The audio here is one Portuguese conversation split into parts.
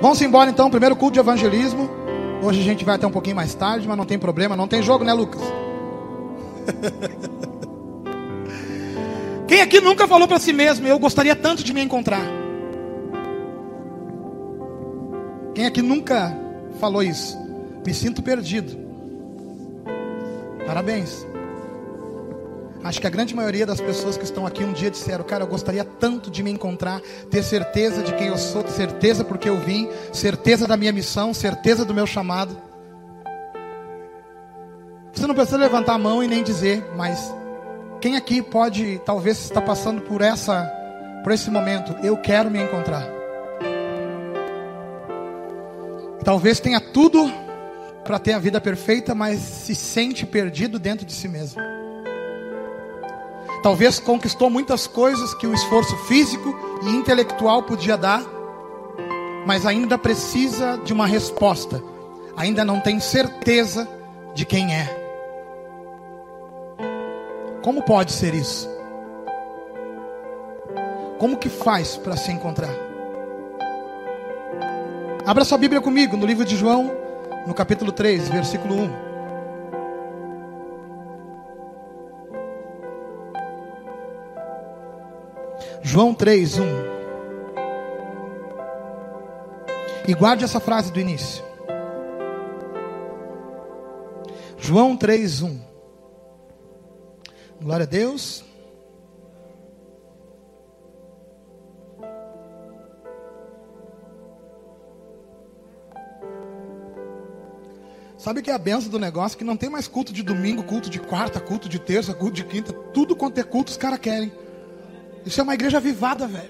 Vamos embora então, primeiro culto de evangelismo. Hoje a gente vai até um pouquinho mais tarde, mas não tem problema, não tem jogo, né, Lucas? Quem aqui nunca falou para si mesmo, eu gostaria tanto de me encontrar? Quem aqui nunca falou isso? Me sinto perdido. Parabéns. Acho que a grande maioria das pessoas que estão aqui um dia disseram: Cara, eu gostaria tanto de me encontrar, ter certeza de quem eu sou, certeza porque eu vim, certeza da minha missão, certeza do meu chamado. Você não precisa levantar a mão e nem dizer, mas quem aqui pode, talvez, estar passando por essa, por esse momento? Eu quero me encontrar. Talvez tenha tudo para ter a vida perfeita, mas se sente perdido dentro de si mesmo. Talvez conquistou muitas coisas que o esforço físico e intelectual podia dar, mas ainda precisa de uma resposta. Ainda não tem certeza de quem é. Como pode ser isso? Como que faz para se encontrar? Abra sua Bíblia comigo no livro de João, no capítulo 3, versículo 1. João 3, 1. E guarde essa frase do início. João 3, 1. Glória a Deus. Sabe que é a benção do negócio? Que não tem mais culto de domingo, culto de quarta, culto de terça, culto de quinta. Tudo quanto é culto os caras querem. Isso é uma igreja avivada, velho.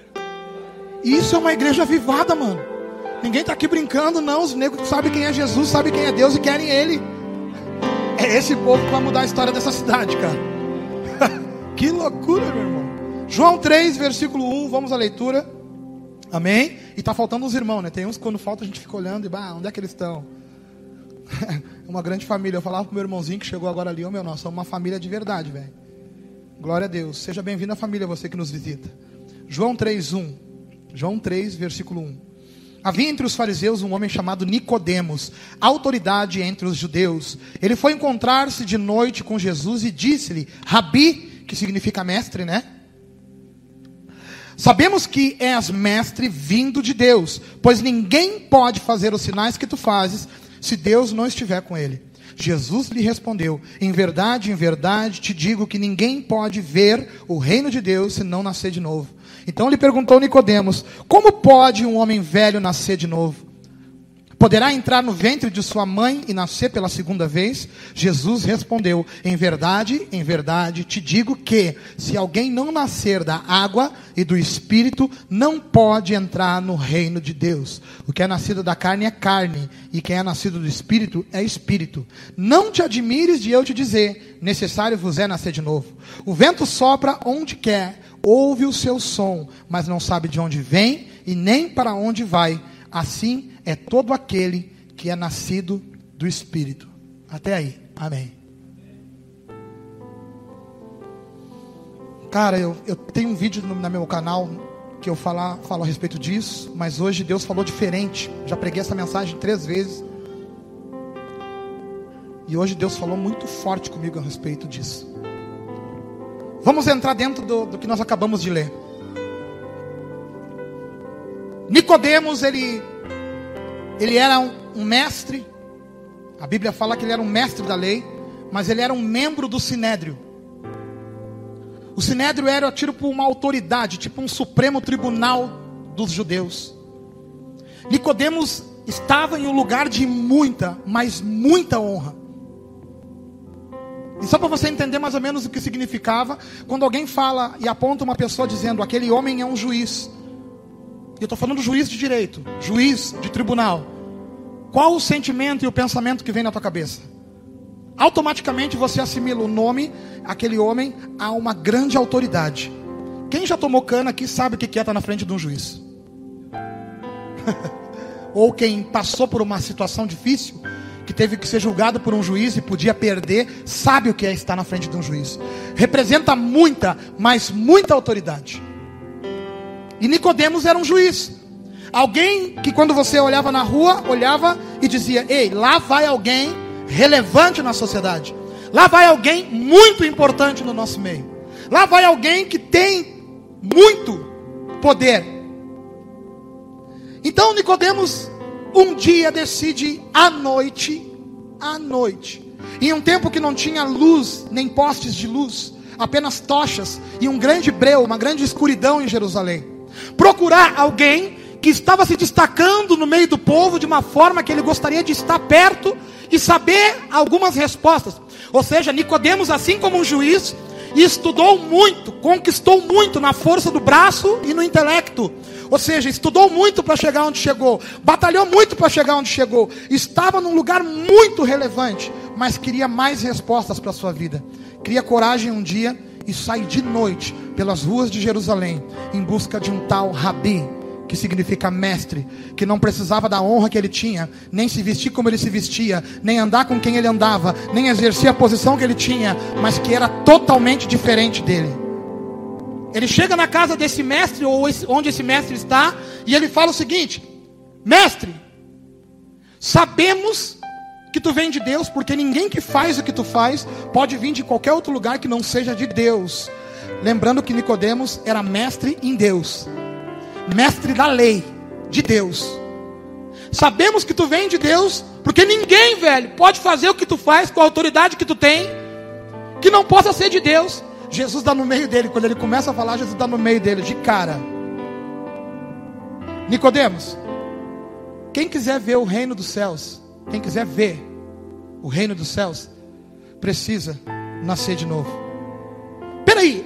Isso é uma igreja avivada, mano. Ninguém tá aqui brincando, não. Os negros sabem quem é Jesus, sabem quem é Deus e querem Ele. É esse povo que vai mudar a história dessa cidade, cara. que loucura, meu irmão. João 3, versículo 1, vamos à leitura. Amém? E tá faltando uns irmãos, né? Tem uns que quando falta a gente fica olhando e, bah, onde é que eles estão? uma grande família. Eu falava pro meu irmãozinho que chegou agora ali, ô oh, meu, nós somos uma família de verdade, velho. Glória a Deus. Seja bem-vindo à família, você que nos visita. João 3:1. João 3, versículo 1. Havia entre os fariseus um homem chamado Nicodemos, autoridade entre os judeus. Ele foi encontrar-se de noite com Jesus e disse-lhe: Rabi, que significa mestre, né? Sabemos que és mestre vindo de Deus, pois ninguém pode fazer os sinais que tu fazes se Deus não estiver com ele. Jesus lhe respondeu: Em verdade, em verdade te digo que ninguém pode ver o reino de Deus se não nascer de novo. Então lhe perguntou Nicodemos: Como pode um homem velho nascer de novo? Poderá entrar no ventre de sua mãe e nascer pela segunda vez? Jesus respondeu: Em verdade, em verdade, te digo que, se alguém não nascer da água e do espírito, não pode entrar no reino de Deus. O que é nascido da carne é carne, e quem é nascido do espírito é espírito. Não te admires de eu te dizer: necessário vos é nascer de novo. O vento sopra onde quer, ouve o seu som, mas não sabe de onde vem e nem para onde vai. Assim é todo aquele que é nascido do Espírito. Até aí. Amém. Cara, eu, eu tenho um vídeo no, no meu canal que eu falar, falo a respeito disso, mas hoje Deus falou diferente. Já preguei essa mensagem três vezes. E hoje Deus falou muito forte comigo a respeito disso. Vamos entrar dentro do, do que nós acabamos de ler. Nicodemos, ele ele era um, um mestre. A Bíblia fala que ele era um mestre da lei, mas ele era um membro do sinédrio. O sinédrio era tipo uma autoridade, tipo um supremo tribunal dos judeus. Nicodemos estava em um lugar de muita, mas muita honra. E só para você entender mais ou menos o que significava, quando alguém fala e aponta uma pessoa dizendo aquele homem é um juiz, eu estou falando juiz de direito, juiz de tribunal. Qual o sentimento e o pensamento que vem na tua cabeça? Automaticamente você assimila o nome, aquele homem, a uma grande autoridade. Quem já tomou cana aqui sabe o que é estar na frente de um juiz. Ou quem passou por uma situação difícil, que teve que ser julgado por um juiz e podia perder, sabe o que é estar na frente de um juiz. Representa muita, mas muita autoridade. E Nicodemos era um juiz. Alguém que quando você olhava na rua, olhava e dizia: Ei, lá vai alguém relevante na sociedade. Lá vai alguém muito importante no nosso meio. Lá vai alguém que tem muito poder. Então Nicodemos um dia decide à noite, à noite, em um tempo que não tinha luz, nem postes de luz, apenas tochas e um grande breu, uma grande escuridão em Jerusalém. Procurar alguém que estava se destacando no meio do povo de uma forma que ele gostaria de estar perto e saber algumas respostas. Ou seja, Nicodemos, assim como um juiz, estudou muito, conquistou muito na força do braço e no intelecto. Ou seja, estudou muito para chegar onde chegou, batalhou muito para chegar onde chegou, estava num lugar muito relevante, mas queria mais respostas para a sua vida. Cria coragem um dia e sai de noite pelas ruas de Jerusalém em busca de um tal Rabi, que significa mestre, que não precisava da honra que ele tinha, nem se vestir como ele se vestia, nem andar com quem ele andava, nem exercer a posição que ele tinha, mas que era totalmente diferente dele. Ele chega na casa desse mestre, ou onde esse mestre está, e ele fala o seguinte: Mestre, sabemos que tu vem de Deus, porque ninguém que faz o que tu faz pode vir de qualquer outro lugar que não seja de Deus. Lembrando que Nicodemos era mestre em Deus mestre da lei de Deus. Sabemos que tu vem de Deus, porque ninguém, velho, pode fazer o que tu faz com a autoridade que tu tem, que não possa ser de Deus. Jesus está no meio dele, quando ele começa a falar, Jesus está no meio dele, de cara. Nicodemos, quem quiser ver o reino dos céus, quem quiser ver o reino dos céus, precisa nascer de novo. Peraí,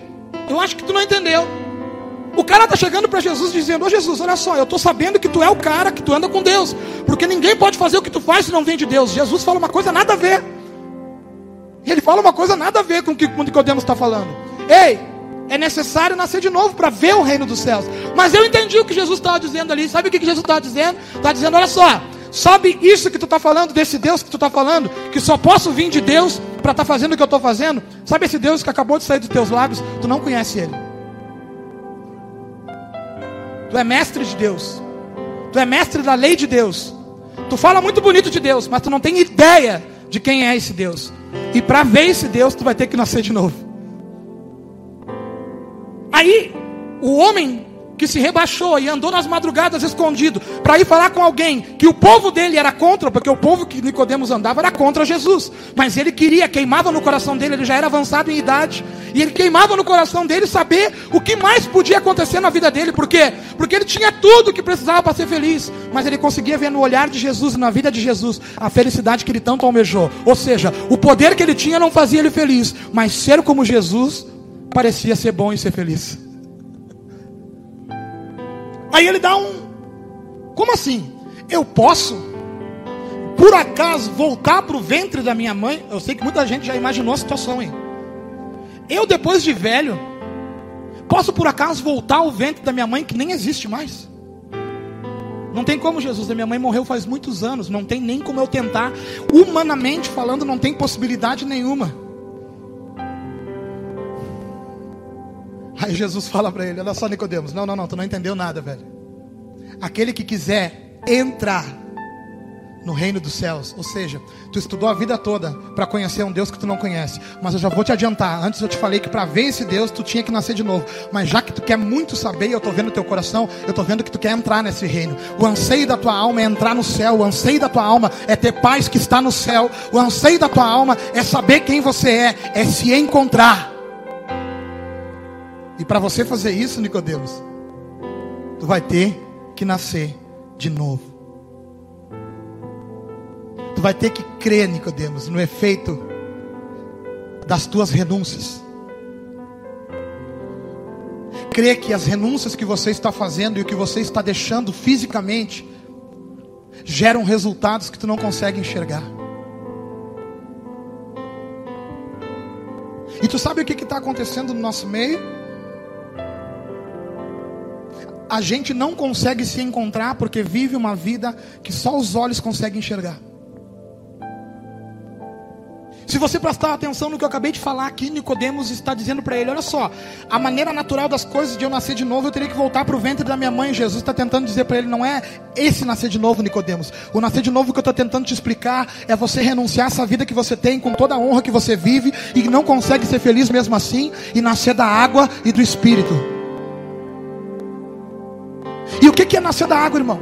eu acho que tu não entendeu. O cara está chegando para Jesus dizendo: Ô Jesus, olha só, eu estou sabendo que tu é o cara, que tu anda com Deus, porque ninguém pode fazer o que tu faz se não vem de Deus. Jesus fala uma coisa nada a ver. Ele fala uma coisa nada a ver com o que o Nicodemos está falando. Ei, é necessário nascer de novo para ver o reino dos céus. Mas eu entendi o que Jesus estava dizendo ali. Sabe o que Jesus estava dizendo? Está dizendo: olha só, sabe isso que tu está falando, desse Deus que tu está falando, que só posso vir de Deus para estar tá fazendo o que eu estou fazendo? Sabe esse Deus que acabou de sair dos teus lábios? Tu não conhece ele. Tu é mestre de Deus. Tu é mestre da lei de Deus. Tu fala muito bonito de Deus, mas tu não tem ideia de quem é esse Deus. E para ver esse Deus, tu vai ter que nascer de novo. Aí, o homem que se rebaixou e andou nas madrugadas escondido para ir falar com alguém que o povo dele era contra, porque o povo que Nicodemos andava era contra Jesus, mas ele queria, queimava no coração dele, ele já era avançado em idade, e ele queimava no coração dele saber o que mais podia acontecer na vida dele, por quê? Porque ele tinha tudo que precisava para ser feliz, mas ele conseguia ver no olhar de Jesus, na vida de Jesus, a felicidade que ele tanto almejou. Ou seja, o poder que ele tinha não fazia ele feliz, mas ser como Jesus parecia ser bom e ser feliz. Aí ele dá um. Como assim? Eu posso, por acaso, voltar para o ventre da minha mãe? Eu sei que muita gente já imaginou a situação, hein? Eu, depois de velho, posso por acaso voltar ao ventre da minha mãe que nem existe mais? Não tem como, Jesus. A minha mãe morreu faz muitos anos. Não tem nem como eu tentar. Humanamente falando, não tem possibilidade nenhuma. Aí Jesus fala para ele: Olha só, Nicodemos, não, não, não, tu não entendeu nada, velho. Aquele que quiser entrar no reino dos céus, ou seja, tu estudou a vida toda para conhecer um Deus que tu não conhece, mas eu já vou te adiantar. Antes eu te falei que para ver esse Deus tu tinha que nascer de novo, mas já que tu quer muito saber, eu estou vendo teu coração, eu estou vendo que tu quer entrar nesse reino. O anseio da tua alma é entrar no céu, o anseio da tua alma é ter paz que está no céu, o anseio da tua alma é saber quem você é, é se encontrar. E para você fazer isso, Nicodemos, tu vai ter que nascer de novo. Tu vai ter que crer, Nicodemos, no efeito das tuas renúncias. Crer que as renúncias que você está fazendo e o que você está deixando fisicamente geram resultados que tu não consegue enxergar. E tu sabe o que está acontecendo no nosso meio? A gente não consegue se encontrar porque vive uma vida que só os olhos conseguem enxergar. Se você prestar atenção no que eu acabei de falar aqui, Nicodemos está dizendo para ele: olha só, a maneira natural das coisas de eu nascer de novo, eu teria que voltar para o ventre da minha mãe. Jesus está tentando dizer para ele: não é esse nascer de novo, Nicodemos. O nascer de novo que eu estou tentando te explicar é você renunciar a essa vida que você tem, com toda a honra que você vive e não consegue ser feliz mesmo assim, e nascer da água e do Espírito. E o que é nascer da água, irmão?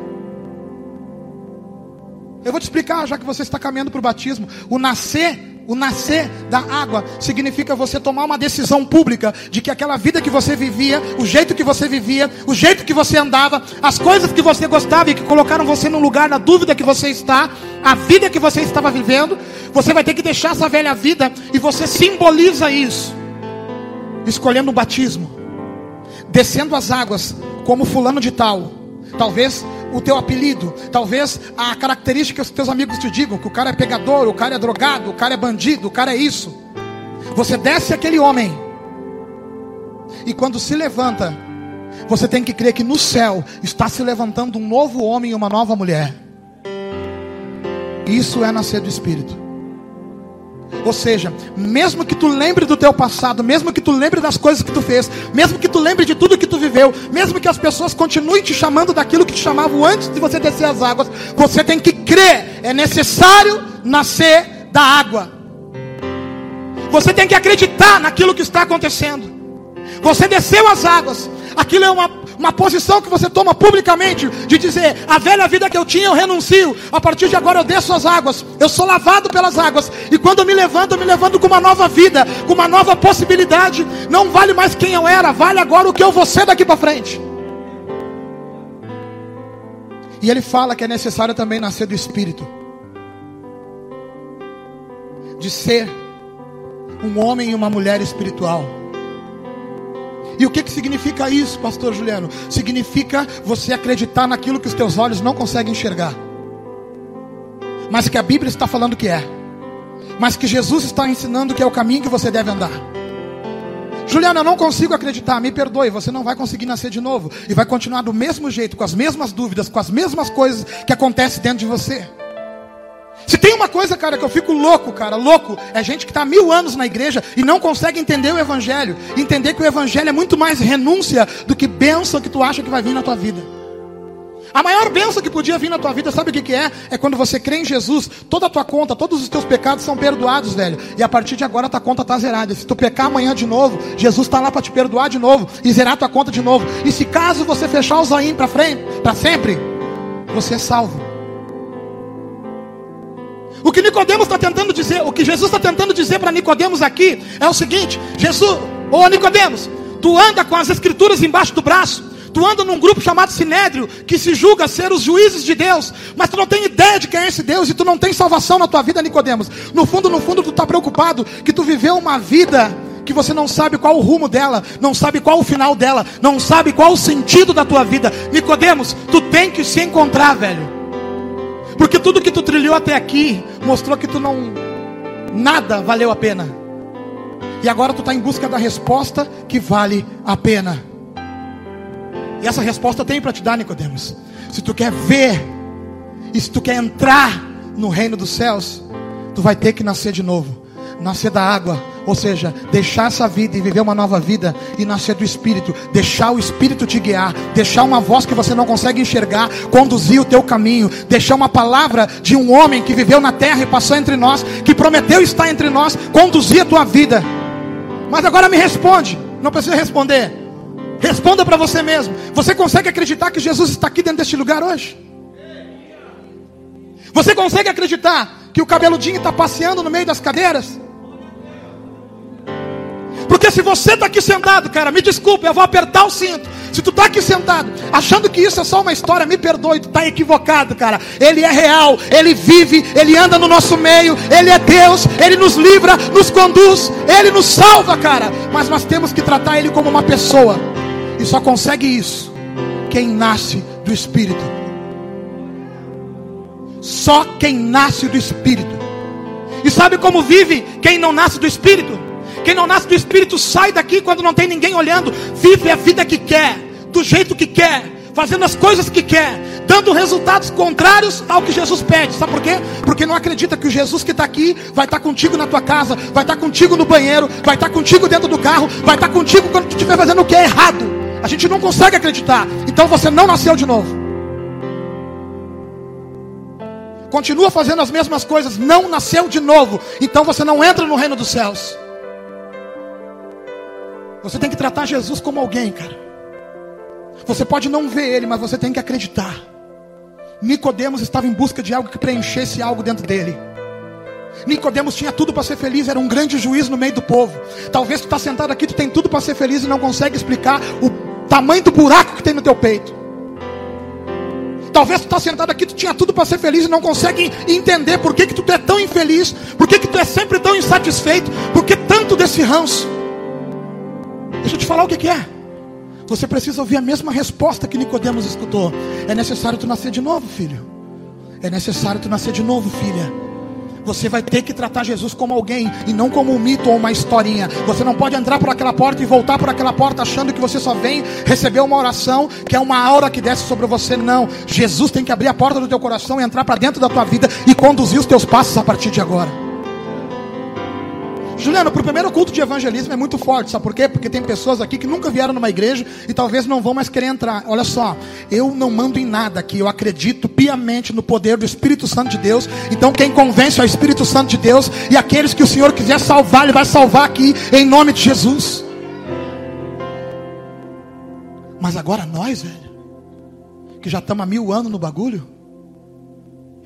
Eu vou te explicar, já que você está caminhando para o batismo. O nascer o nascer da água significa você tomar uma decisão pública de que aquela vida que você vivia, o jeito que você vivia, o jeito que você andava, as coisas que você gostava e que colocaram você no lugar na dúvida que você está, a vida que você estava vivendo, você vai ter que deixar essa velha vida e você simboliza isso, escolhendo o batismo, descendo as águas como fulano de tal. Talvez o teu apelido, talvez a característica que os teus amigos te digam, que o cara é pegador, o cara é drogado, o cara é bandido, o cara é isso. Você desce aquele homem. E quando se levanta, você tem que crer que no céu está se levantando um novo homem e uma nova mulher. Isso é nascer do Espírito. Ou seja, mesmo que tu lembre do teu passado, mesmo que tu lembre das coisas que tu fez, mesmo que tu lembre de tudo que tu viveu, mesmo que as pessoas continuem te chamando daquilo que te chamavam antes de você descer as águas, você tem que crer, é necessário nascer da água. Você tem que acreditar naquilo que está acontecendo. Você desceu as águas, aquilo é uma uma posição que você toma publicamente de dizer: a velha vida que eu tinha eu renuncio, a partir de agora eu desço as águas, eu sou lavado pelas águas, e quando eu me levanto, eu me levanto com uma nova vida, com uma nova possibilidade. Não vale mais quem eu era, vale agora o que eu vou ser daqui para frente. E ele fala que é necessário também nascer do Espírito, de ser um homem e uma mulher espiritual. E o que, que significa isso, pastor Juliano? Significa você acreditar naquilo que os teus olhos não conseguem enxergar. Mas que a Bíblia está falando que é. Mas que Jesus está ensinando que é o caminho que você deve andar. Juliano, eu não consigo acreditar, me perdoe, você não vai conseguir nascer de novo. E vai continuar do mesmo jeito, com as mesmas dúvidas, com as mesmas coisas que acontecem dentro de você. Se tem uma coisa, cara, que eu fico louco, cara, louco, é gente que está mil anos na igreja e não consegue entender o Evangelho. Entender que o Evangelho é muito mais renúncia do que bênção que tu acha que vai vir na tua vida. A maior bênção que podia vir na tua vida, sabe o que, que é? É quando você crê em Jesus, toda a tua conta, todos os teus pecados são perdoados, velho. E a partir de agora a tua conta está zerada. Se tu pecar amanhã de novo, Jesus está lá para te perdoar de novo e zerar a tua conta de novo. E se caso você fechar o zaim para frente, para sempre, você é salvo. O que Nicodemos está tentando dizer, o que Jesus está tentando dizer para Nicodemos aqui é o seguinte: Jesus, ô Nicodemos, tu anda com as escrituras embaixo do braço, tu anda num grupo chamado Sinédrio, que se julga ser os juízes de Deus, mas tu não tem ideia de quem é esse Deus e tu não tem salvação na tua vida, Nicodemos. No fundo, no fundo, tu está preocupado que tu viveu uma vida que você não sabe qual o rumo dela, não sabe qual o final dela, não sabe qual o sentido da tua vida. Nicodemos, tu tem que se encontrar, velho. Porque tudo que tu trilhou até aqui mostrou que tu não nada valeu a pena. E agora tu está em busca da resposta que vale a pena. E essa resposta tem para te dar, Nicodemos. Se tu quer ver e se tu quer entrar no reino dos céus, tu vai ter que nascer de novo. Nascer da água ou seja, deixar essa vida e viver uma nova vida e nascer do Espírito, deixar o Espírito te guiar, deixar uma voz que você não consegue enxergar, conduzir o teu caminho, deixar uma palavra de um homem que viveu na terra e passou entre nós, que prometeu estar entre nós, conduzir a tua vida. Mas agora me responde, não precisa responder. Responda para você mesmo. Você consegue acreditar que Jesus está aqui dentro deste lugar hoje? Você consegue acreditar que o cabeludinho está passeando no meio das cadeiras? Porque se você está aqui sentado, cara, me desculpe, eu vou apertar o cinto. Se tu está aqui sentado, achando que isso é só uma história, me perdoe, tu está equivocado, cara. Ele é real, ele vive, ele anda no nosso meio, ele é Deus, ele nos livra, nos conduz, ele nos salva, cara. Mas nós temos que tratar ele como uma pessoa. E só consegue isso quem nasce do Espírito. Só quem nasce do Espírito. E sabe como vive quem não nasce do Espírito? Quem não nasce do Espírito sai daqui quando não tem ninguém olhando, vive a vida que quer, do jeito que quer, fazendo as coisas que quer, dando resultados contrários ao que Jesus pede. Sabe por quê? Porque não acredita que o Jesus que está aqui vai estar tá contigo na tua casa, vai estar tá contigo no banheiro, vai estar tá contigo dentro do carro, vai estar contigo quando tu estiver fazendo o que é errado. A gente não consegue acreditar. Então você não nasceu de novo. Continua fazendo as mesmas coisas, não nasceu de novo. Então você não entra no reino dos céus. Você tem que tratar Jesus como alguém, cara. Você pode não ver ele, mas você tem que acreditar. Nicodemos estava em busca de algo que preenchesse algo dentro dele. Nicodemos tinha tudo para ser feliz, era um grande juiz no meio do povo. Talvez tu está sentado aqui, tu tem tudo para ser feliz e não consegue explicar o tamanho do buraco que tem no teu peito. Talvez tu está sentado aqui, tu tinha tudo para ser feliz e não consegue entender por que, que tu é tão infeliz, por que, que tu é sempre tão insatisfeito, por que tanto desse ranço. Deixa eu te falar o que, é. Você precisa ouvir a mesma resposta que Nicodemos escutou. É necessário tu nascer de novo, filho. É necessário tu nascer de novo, filha. Você vai ter que tratar Jesus como alguém e não como um mito ou uma historinha. Você não pode entrar por aquela porta e voltar por aquela porta achando que você só vem receber uma oração, que é uma aura que desce sobre você. Não. Jesus tem que abrir a porta do teu coração, entrar para dentro da tua vida e conduzir os teus passos a partir de agora. Juliano, para o primeiro culto de evangelismo é muito forte, sabe por quê? Porque tem pessoas aqui que nunca vieram numa igreja e talvez não vão mais querer entrar. Olha só, eu não mando em nada aqui, eu acredito piamente no poder do Espírito Santo de Deus. Então, quem convence é o Espírito Santo de Deus e aqueles que o Senhor quiser salvar, Ele vai salvar aqui em nome de Jesus. Mas agora nós, velho, que já estamos há mil anos no bagulho,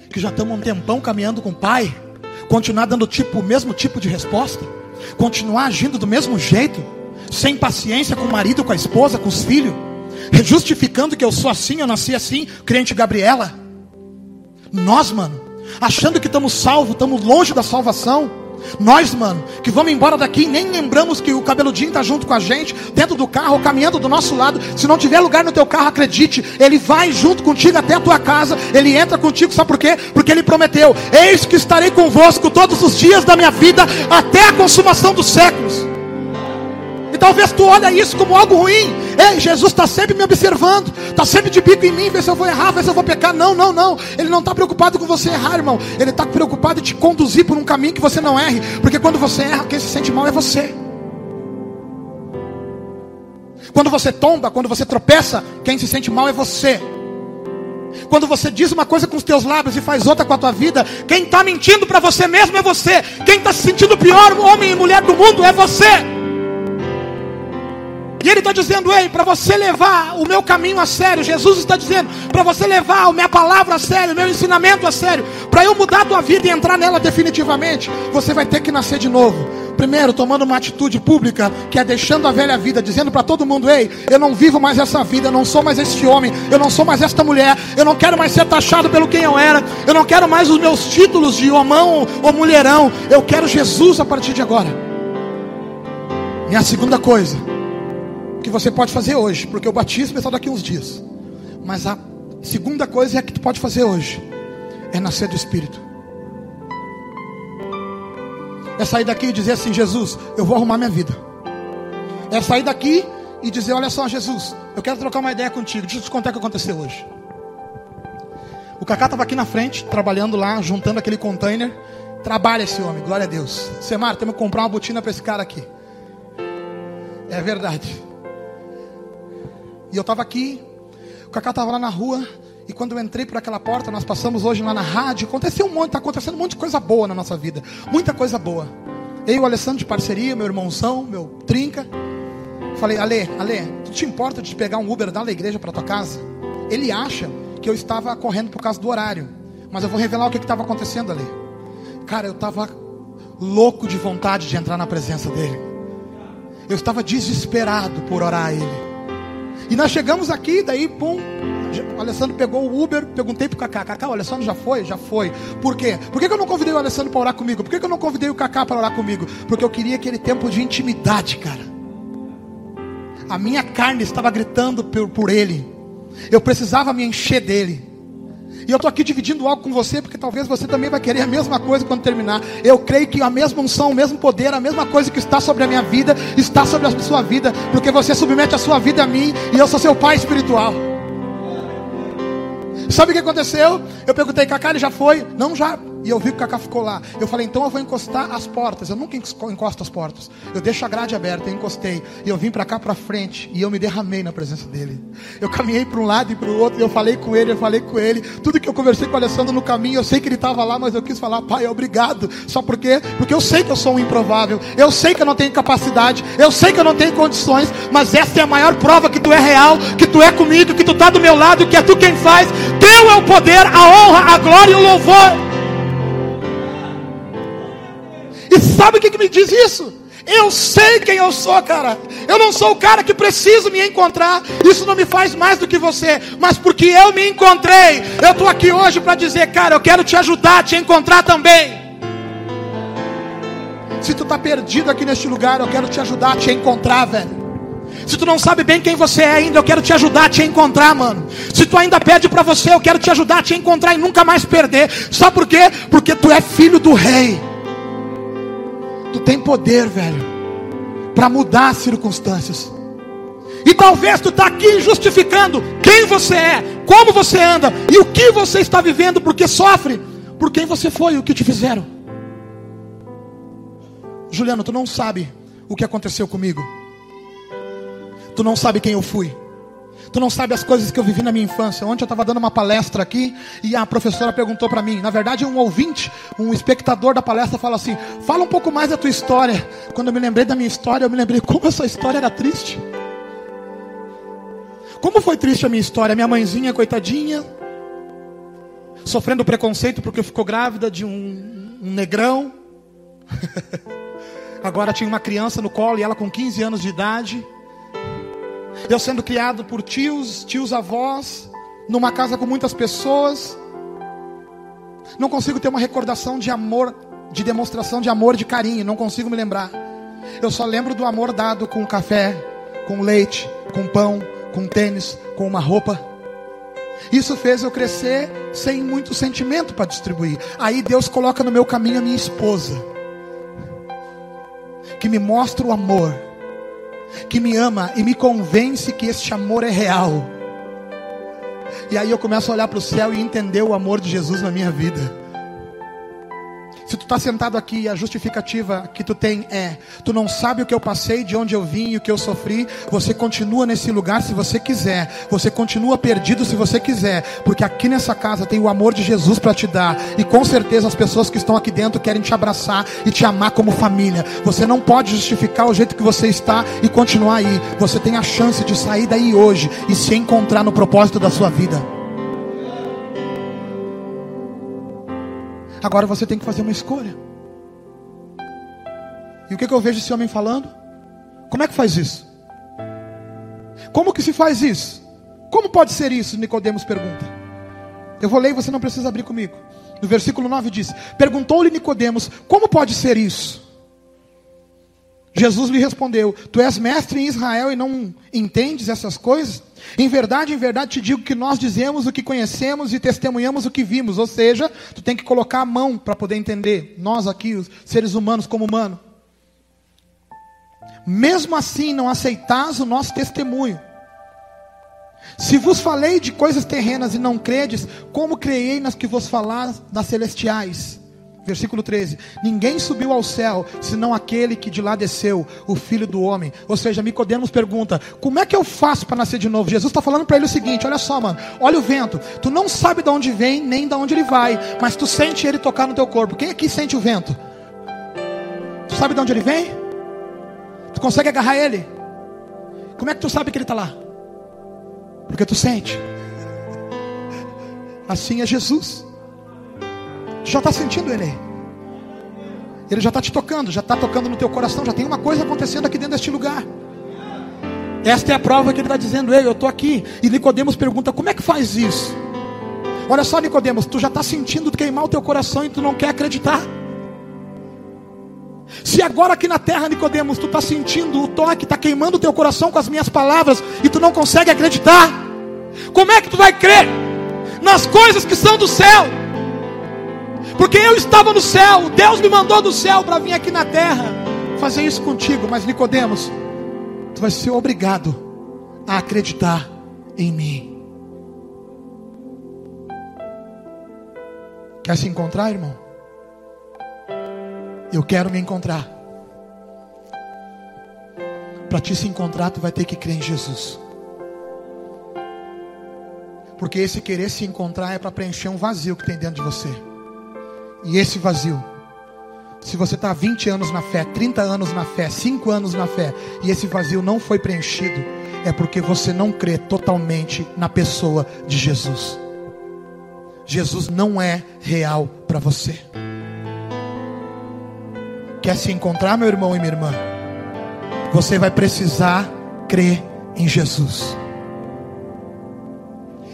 que já estamos um tempão caminhando com o Pai continuar dando tipo, o mesmo tipo de resposta, continuar agindo do mesmo jeito, sem paciência com o marido, com a esposa, com os filhos, justificando que eu sou assim, eu nasci assim, crente Gabriela. Nós, mano, achando que estamos salvos, estamos longe da salvação. Nós, mano, que vamos embora daqui e nem lembramos que o cabeludinho está junto com a gente, dentro do carro, caminhando do nosso lado. Se não tiver lugar no teu carro, acredite, ele vai junto contigo até a tua casa, ele entra contigo, sabe por quê? Porque ele prometeu: Eis que estarei convosco todos os dias da minha vida, até a consumação dos séculos. E talvez tu olha isso como algo ruim. Ei, Jesus está sempre me observando, está sempre de bico em mim, ver se eu vou errar, ver se eu vou pecar. Não, não, não. Ele não está preocupado com você errar, irmão. Ele está preocupado em te conduzir por um caminho que você não erre. Porque quando você erra, quem se sente mal é você. Quando você tomba, quando você tropeça, quem se sente mal é você. Quando você diz uma coisa com os teus lábios e faz outra com a tua vida, quem está mentindo para você mesmo é você. Quem está se sentindo pior, homem e mulher do mundo, é você. E ele está dizendo, ei, para você levar o meu caminho a sério, Jesus está dizendo, para você levar a minha palavra a sério, o meu ensinamento a sério, para eu mudar a tua vida e entrar nela definitivamente, você vai ter que nascer de novo. Primeiro, tomando uma atitude pública, que é deixando a velha vida, dizendo para todo mundo: ei, eu não vivo mais essa vida, eu não sou mais este homem, eu não sou mais esta mulher, eu não quero mais ser taxado pelo quem eu era, eu não quero mais os meus títulos de homão ou mulherão, eu quero Jesus a partir de agora. E a segunda coisa, você pode fazer hoje, porque o batismo é só daqui uns dias. Mas a segunda coisa é que tu pode fazer hoje é nascer do Espírito. É sair daqui e dizer assim, Jesus, eu vou arrumar minha vida. É sair daqui e dizer, olha só, Jesus, eu quero trocar uma ideia contigo. Deixa eu te contar o que aconteceu hoje. O Cacá estava aqui na frente, trabalhando lá, juntando aquele container. Trabalha esse homem, glória a Deus. Semar, temos que comprar uma botina para esse cara aqui. É verdade. E eu estava aqui, o Cacá estava lá na rua, e quando eu entrei por aquela porta, nós passamos hoje lá na rádio, aconteceu um monte, está acontecendo um monte de coisa boa na nossa vida. Muita coisa boa. Eu e o Alessandro de parceria, meu irmãozão, meu trinca. Falei, Ale, Ale, tu te importa de pegar um Uber da igreja para tua casa? Ele acha que eu estava correndo por causa do horário. Mas eu vou revelar o que estava acontecendo ali. Cara, eu estava louco de vontade de entrar na presença dele. Eu estava desesperado por orar a ele. E nós chegamos aqui, daí, pum, o Alessandro pegou o Uber, perguntei pro Cacá, Cacá, o Alessandro já foi? Já foi. Por quê? Por que, eu não convidei o Alessandro para orar comigo? Por que, eu não convidei o Cacá para orar comigo? Porque eu queria aquele tempo de intimidade, cara. A minha carne estava gritando por, por ele. Eu precisava me encher dele. E eu estou aqui dividindo algo com você, porque talvez você também vai querer a mesma coisa quando terminar. Eu creio que a mesma unção, o mesmo poder, a mesma coisa que está sobre a minha vida, está sobre a sua vida, porque você submete a sua vida a mim e eu sou seu pai espiritual. Sabe o que aconteceu? Eu perguntei, Cacá, ele já foi? Não, já. E eu vi que o Cacá ficou lá. Eu falei, então eu vou encostar as portas. Eu nunca encosto as portas. Eu deixo a grade aberta, eu encostei. E eu vim para cá para frente. E eu me derramei na presença dele. Eu caminhei para um lado e para o outro. E eu falei com ele, eu falei com ele. Tudo que eu conversei com o Alessandro no caminho, eu sei que ele estava lá, mas eu quis falar, pai, obrigado. Só porque, porque eu sei que eu sou um improvável. Eu sei que eu não tenho capacidade. Eu sei que eu não tenho condições. Mas essa é a maior prova que tu é real, que tu é comigo, que tu está do meu lado, que é tu quem faz. Teu é o poder, a honra, a glória e o louvor. E sabe o que, que me diz isso? Eu sei quem eu sou, cara. Eu não sou o cara que preciso me encontrar. Isso não me faz mais do que você. Mas porque eu me encontrei, eu estou aqui hoje para dizer, cara, eu quero te ajudar a te encontrar também. Se tu está perdido aqui neste lugar, eu quero te ajudar a te encontrar, velho. Se tu não sabe bem quem você é ainda, eu quero te ajudar a te encontrar, mano. Se tu ainda pede para você, eu quero te ajudar a te encontrar e nunca mais perder. Sabe por quê? Porque tu é filho do rei. Tu tem poder, velho, para mudar as circunstâncias. E talvez tu está aqui justificando quem você é, como você anda e o que você está vivendo, porque sofre por quem você foi e o que te fizeram. Juliano, tu não sabe o que aconteceu comigo. Tu não sabe quem eu fui. Tu não sabe as coisas que eu vivi na minha infância. Ontem eu estava dando uma palestra aqui e a professora perguntou para mim. Na verdade, um ouvinte, um espectador da palestra, fala assim: Fala um pouco mais da tua história. Quando eu me lembrei da minha história, eu me lembrei como essa história era triste. Como foi triste a minha história? Minha mãezinha, coitadinha, sofrendo preconceito porque ficou grávida de um, um negrão. Agora tinha uma criança no colo e ela com 15 anos de idade. Eu sendo criado por tios, tios avós, numa casa com muitas pessoas. Não consigo ter uma recordação de amor, de demonstração de amor, de carinho, não consigo me lembrar. Eu só lembro do amor dado com café, com leite, com pão, com tênis, com uma roupa. Isso fez eu crescer sem muito sentimento para distribuir. Aí Deus coloca no meu caminho a minha esposa, que me mostra o amor que me ama e me convence que este amor é real. E aí eu começo a olhar para o céu e entender o amor de Jesus na minha vida. Se tu está sentado aqui, a justificativa que tu tem é: tu não sabe o que eu passei, de onde eu vim e o que eu sofri. Você continua nesse lugar se você quiser. Você continua perdido se você quiser, porque aqui nessa casa tem o amor de Jesus para te dar. E com certeza as pessoas que estão aqui dentro querem te abraçar e te amar como família. Você não pode justificar o jeito que você está e continuar aí. Você tem a chance de sair daí hoje e se encontrar no propósito da sua vida. Agora você tem que fazer uma escolha. E o que, que eu vejo esse homem falando? Como é que faz isso? Como que se faz isso? Como pode ser isso? Nicodemos pergunta. Eu vou ler e você não precisa abrir comigo. No versículo 9 diz: Perguntou-lhe Nicodemos: Como pode ser isso? Jesus lhe respondeu: Tu és mestre em Israel e não entendes essas coisas? Em verdade, em verdade te digo que nós dizemos o que conhecemos e testemunhamos o que vimos. Ou seja, tu tem que colocar a mão para poder entender. Nós aqui, os seres humanos, como humano. Mesmo assim, não aceitais o nosso testemunho. Se vos falei de coisas terrenas e não credes, como creiei nas que vos falar das celestiais? Versículo 13: Ninguém subiu ao céu, senão aquele que de lá desceu, o filho do homem. Ou seja, Nicodemos pergunta: Como é que eu faço para nascer de novo? Jesus está falando para ele o seguinte: Olha só, mano, olha o vento. Tu não sabe de onde vem, nem de onde ele vai, mas tu sente ele tocar no teu corpo. Quem aqui sente o vento? Tu sabe de onde ele vem? Tu consegue agarrar ele? Como é que tu sabe que ele está lá? Porque tu sente. Assim é Jesus já está sentindo ele. Ele já está te tocando, já está tocando no teu coração, já tem uma coisa acontecendo aqui dentro deste lugar. Esta é a prova que ele está dizendo, ei, eu estou aqui. E Nicodemos pergunta, como é que faz isso? Olha só, Nicodemos, tu já está sentindo queimar o teu coração e tu não quer acreditar. Se agora aqui na terra, Nicodemos, tu está sentindo o toque, está queimando o teu coração com as minhas palavras e tu não consegue acreditar, como é que tu vai crer nas coisas que são do céu? Porque eu estava no céu, Deus me mandou do céu para vir aqui na terra fazer isso contigo, mas Nicodemos, tu vai ser obrigado a acreditar em mim. Quer se encontrar, irmão? Eu quero me encontrar. Para te se encontrar, tu vai ter que crer em Jesus. Porque esse querer se encontrar é para preencher um vazio que tem dentro de você. E esse vazio, se você está 20 anos na fé, 30 anos na fé, 5 anos na fé, e esse vazio não foi preenchido, é porque você não crê totalmente na pessoa de Jesus. Jesus não é real para você. Quer se encontrar, meu irmão e minha irmã? Você vai precisar crer em Jesus.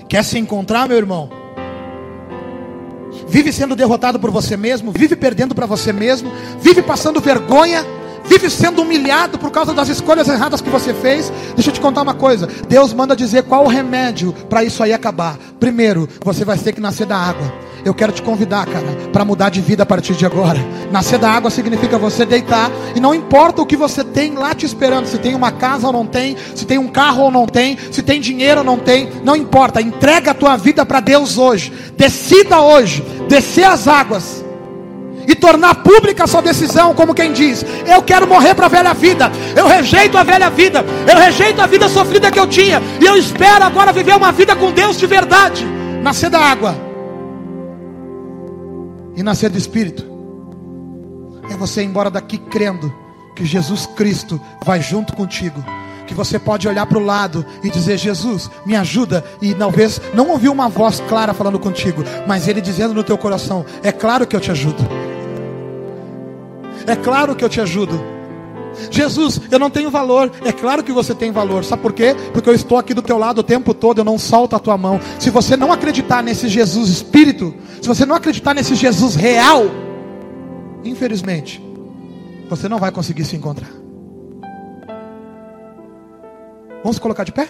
Quer se encontrar, meu irmão? Vive sendo derrotado por você mesmo, vive perdendo para você mesmo, vive passando vergonha, vive sendo humilhado por causa das escolhas erradas que você fez. Deixa eu te contar uma coisa: Deus manda dizer qual o remédio para isso aí acabar. Primeiro, você vai ter que nascer da água. Eu quero te convidar, cara, para mudar de vida a partir de agora. Nascer da água significa você deitar e não importa o que você tem lá te esperando, se tem uma casa ou não tem, se tem um carro ou não tem, se tem dinheiro ou não tem, não importa. Entrega a tua vida para Deus hoje. Decida hoje descer as águas e tornar pública a sua decisão, como quem diz: Eu quero morrer para a velha vida, eu rejeito a velha vida, eu rejeito a vida sofrida que eu tinha, e eu espero agora viver uma vida com Deus de verdade. Nascer da água e nascer do Espírito é você ir embora daqui crendo que Jesus Cristo vai junto contigo. Que você pode olhar para o lado e dizer: Jesus, me ajuda. E talvez não ouvir uma voz clara falando contigo, mas Ele dizendo no teu coração: É claro que eu te ajudo. É claro que eu te ajudo. Jesus, eu não tenho valor. É claro que você tem valor. Sabe por quê? Porque eu estou aqui do teu lado o tempo todo, eu não solto a tua mão. Se você não acreditar nesse Jesus Espírito, se você não acreditar nesse Jesus real, infelizmente, você não vai conseguir se encontrar. Vamos colocar de pé?